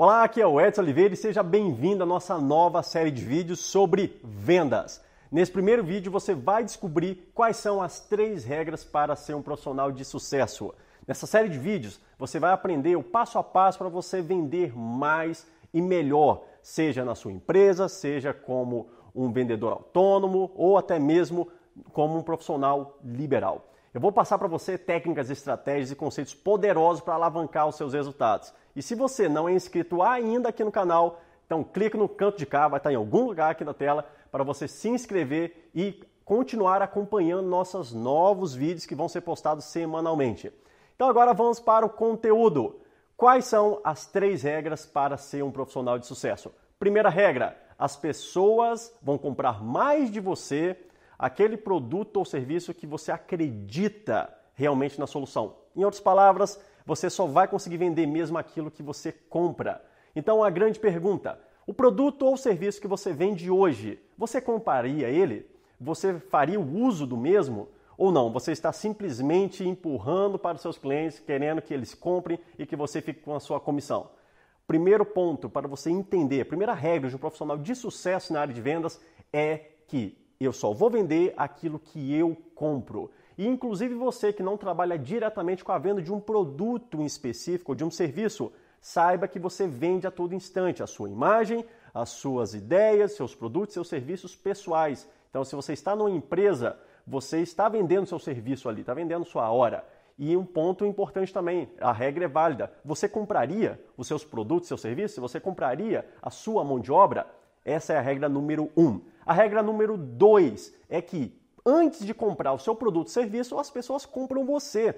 Olá, aqui é o Edson Oliveira e seja bem-vindo à nossa nova série de vídeos sobre vendas. Nesse primeiro vídeo você vai descobrir quais são as três regras para ser um profissional de sucesso. Nessa série de vídeos você vai aprender o passo a passo para você vender mais e melhor, seja na sua empresa, seja como um vendedor autônomo ou até mesmo como um profissional liberal. Eu vou passar para você técnicas, estratégias e conceitos poderosos para alavancar os seus resultados. E se você não é inscrito ainda aqui no canal, então clique no canto de cá, vai estar em algum lugar aqui na tela para você se inscrever e continuar acompanhando nossos novos vídeos que vão ser postados semanalmente. Então agora vamos para o conteúdo. Quais são as três regras para ser um profissional de sucesso? Primeira regra: as pessoas vão comprar mais de você aquele produto ou serviço que você acredita realmente na solução. Em outras palavras, você só vai conseguir vender mesmo aquilo que você compra. Então, a grande pergunta: o produto ou serviço que você vende hoje, você compraria ele? Você faria o uso do mesmo? Ou não? Você está simplesmente empurrando para os seus clientes, querendo que eles comprem e que você fique com a sua comissão. Primeiro ponto para você entender, a primeira regra de um profissional de sucesso na área de vendas é que eu só vou vender aquilo que eu compro. E inclusive você que não trabalha diretamente com a venda de um produto em específico ou de um serviço, saiba que você vende a todo instante a sua imagem, as suas ideias, seus produtos, seus serviços pessoais. Então, se você está numa empresa, você está vendendo seu serviço ali, está vendendo sua hora. E um ponto importante também, a regra é válida. Você compraria os seus produtos, seus serviços? Você compraria a sua mão de obra? Essa é a regra número um. A regra número dois é que antes de comprar o seu produto ou serviço, as pessoas compram você.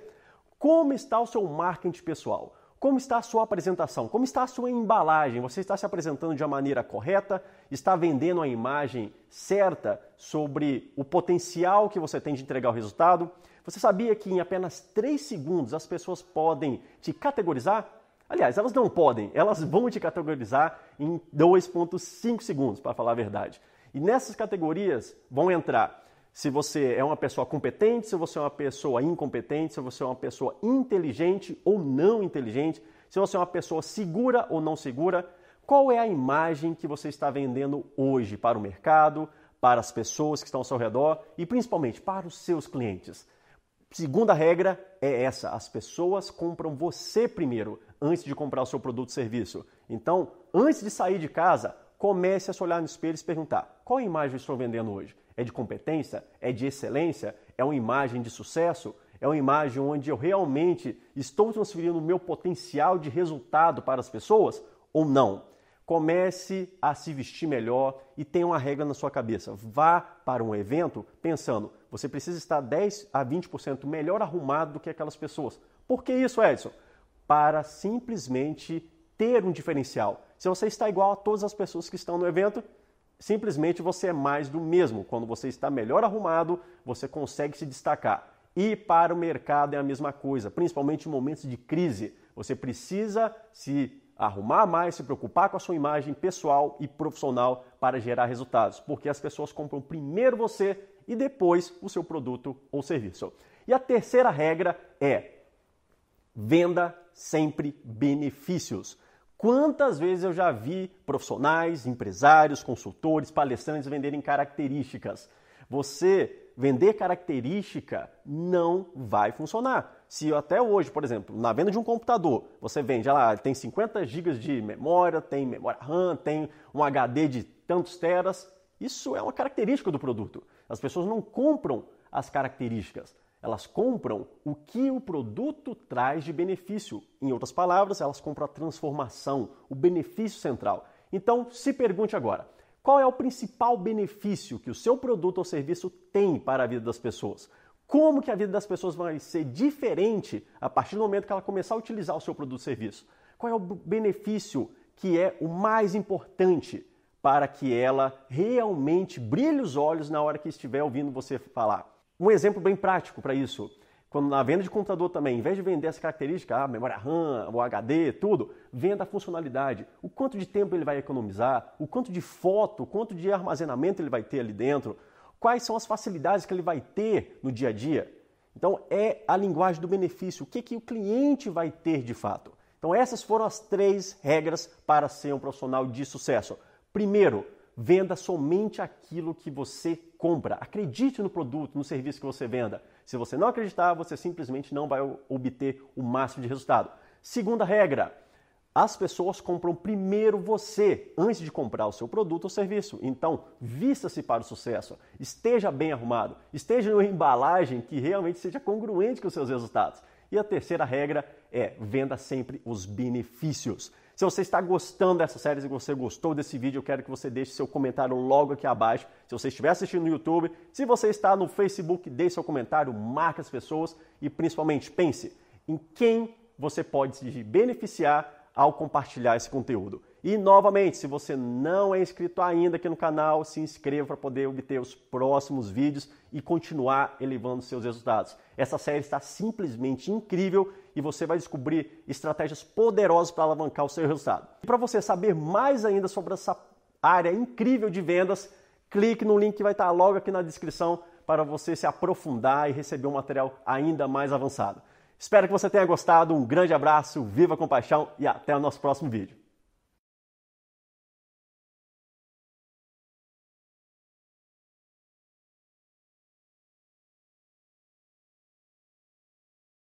Como está o seu marketing pessoal? Como está a sua apresentação? Como está a sua embalagem? Você está se apresentando de uma maneira correta? Está vendendo a imagem certa sobre o potencial que você tem de entregar o resultado? Você sabia que em apenas 3 segundos as pessoas podem te categorizar? Aliás, elas não podem, elas vão te categorizar em 2,5 segundos, para falar a verdade. E nessas categorias vão entrar se você é uma pessoa competente, se você é uma pessoa incompetente, se você é uma pessoa inteligente ou não inteligente, se você é uma pessoa segura ou não segura, qual é a imagem que você está vendendo hoje para o mercado, para as pessoas que estão ao seu redor e principalmente para os seus clientes. Segunda regra é essa: as pessoas compram você primeiro antes de comprar o seu produto ou serviço. Então, antes de sair de casa, comece a se olhar no espelho e se perguntar: qual imagem estou vendendo hoje? É de competência? É de excelência? É uma imagem de sucesso? É uma imagem onde eu realmente estou transferindo o meu potencial de resultado para as pessoas ou não? Comece a se vestir melhor e tenha uma regra na sua cabeça. Vá para um evento pensando, você precisa estar 10 a 20% melhor arrumado do que aquelas pessoas. Por que isso, Edson? Para simplesmente ter um diferencial. Se você está igual a todas as pessoas que estão no evento, simplesmente você é mais do mesmo. Quando você está melhor arrumado, você consegue se destacar. E para o mercado é a mesma coisa, principalmente em momentos de crise. Você precisa se arrumar mais, se preocupar com a sua imagem pessoal e profissional para gerar resultados, porque as pessoas compram primeiro você e depois o seu produto ou serviço. E a terceira regra é: venda sempre benefícios. Quantas vezes eu já vi profissionais, empresários, consultores, palestrantes venderem características? Você vender característica não vai funcionar. Se até hoje, por exemplo, na venda de um computador, você vende, lá, tem 50 GB de memória, tem memória RAM, tem um HD de tantos teras, isso é uma característica do produto. As pessoas não compram as características, elas compram o que o produto traz de benefício. Em outras palavras, elas compram a transformação, o benefício central. Então, se pergunte agora: qual é o principal benefício que o seu produto ou serviço tem para a vida das pessoas? Como que a vida das pessoas vai ser diferente a partir do momento que ela começar a utilizar o seu produto ou serviço? Qual é o benefício que é o mais importante para que ela realmente brilhe os olhos na hora que estiver ouvindo você falar? Um exemplo bem prático para isso, quando na venda de computador também, em vez de vender essa característica, a memória RAM, o HD, tudo, venda a funcionalidade. O quanto de tempo ele vai economizar, o quanto de foto, o quanto de armazenamento ele vai ter ali dentro, quais são as facilidades que ele vai ter no dia a dia. Então é a linguagem do benefício, o que, que o cliente vai ter de fato. Então, essas foram as três regras para ser um profissional de sucesso. Primeiro, venda somente aquilo que você compra. Acredite no produto, no serviço que você venda. Se você não acreditar, você simplesmente não vai obter o máximo de resultado. Segunda regra, as pessoas compram primeiro você antes de comprar o seu produto ou serviço. Então, vista-se para o sucesso, esteja bem arrumado, esteja uma embalagem que realmente seja congruente com os seus resultados. E a terceira regra é venda sempre os benefícios. Se você está gostando dessa série, se você gostou desse vídeo, eu quero que você deixe seu comentário logo aqui abaixo. Se você estiver assistindo no YouTube, se você está no Facebook, deixe seu comentário, marque as pessoas e principalmente pense em quem você pode se beneficiar ao compartilhar esse conteúdo. E novamente, se você não é inscrito ainda aqui no canal, se inscreva para poder obter os próximos vídeos e continuar elevando seus resultados. Essa série está simplesmente incrível e você vai descobrir estratégias poderosas para alavancar o seu resultado. E para você saber mais ainda sobre essa área incrível de vendas, clique no link que vai estar logo aqui na descrição para você se aprofundar e receber um material ainda mais avançado. Espero que você tenha gostado. Um grande abraço, viva com paixão e até o nosso próximo vídeo.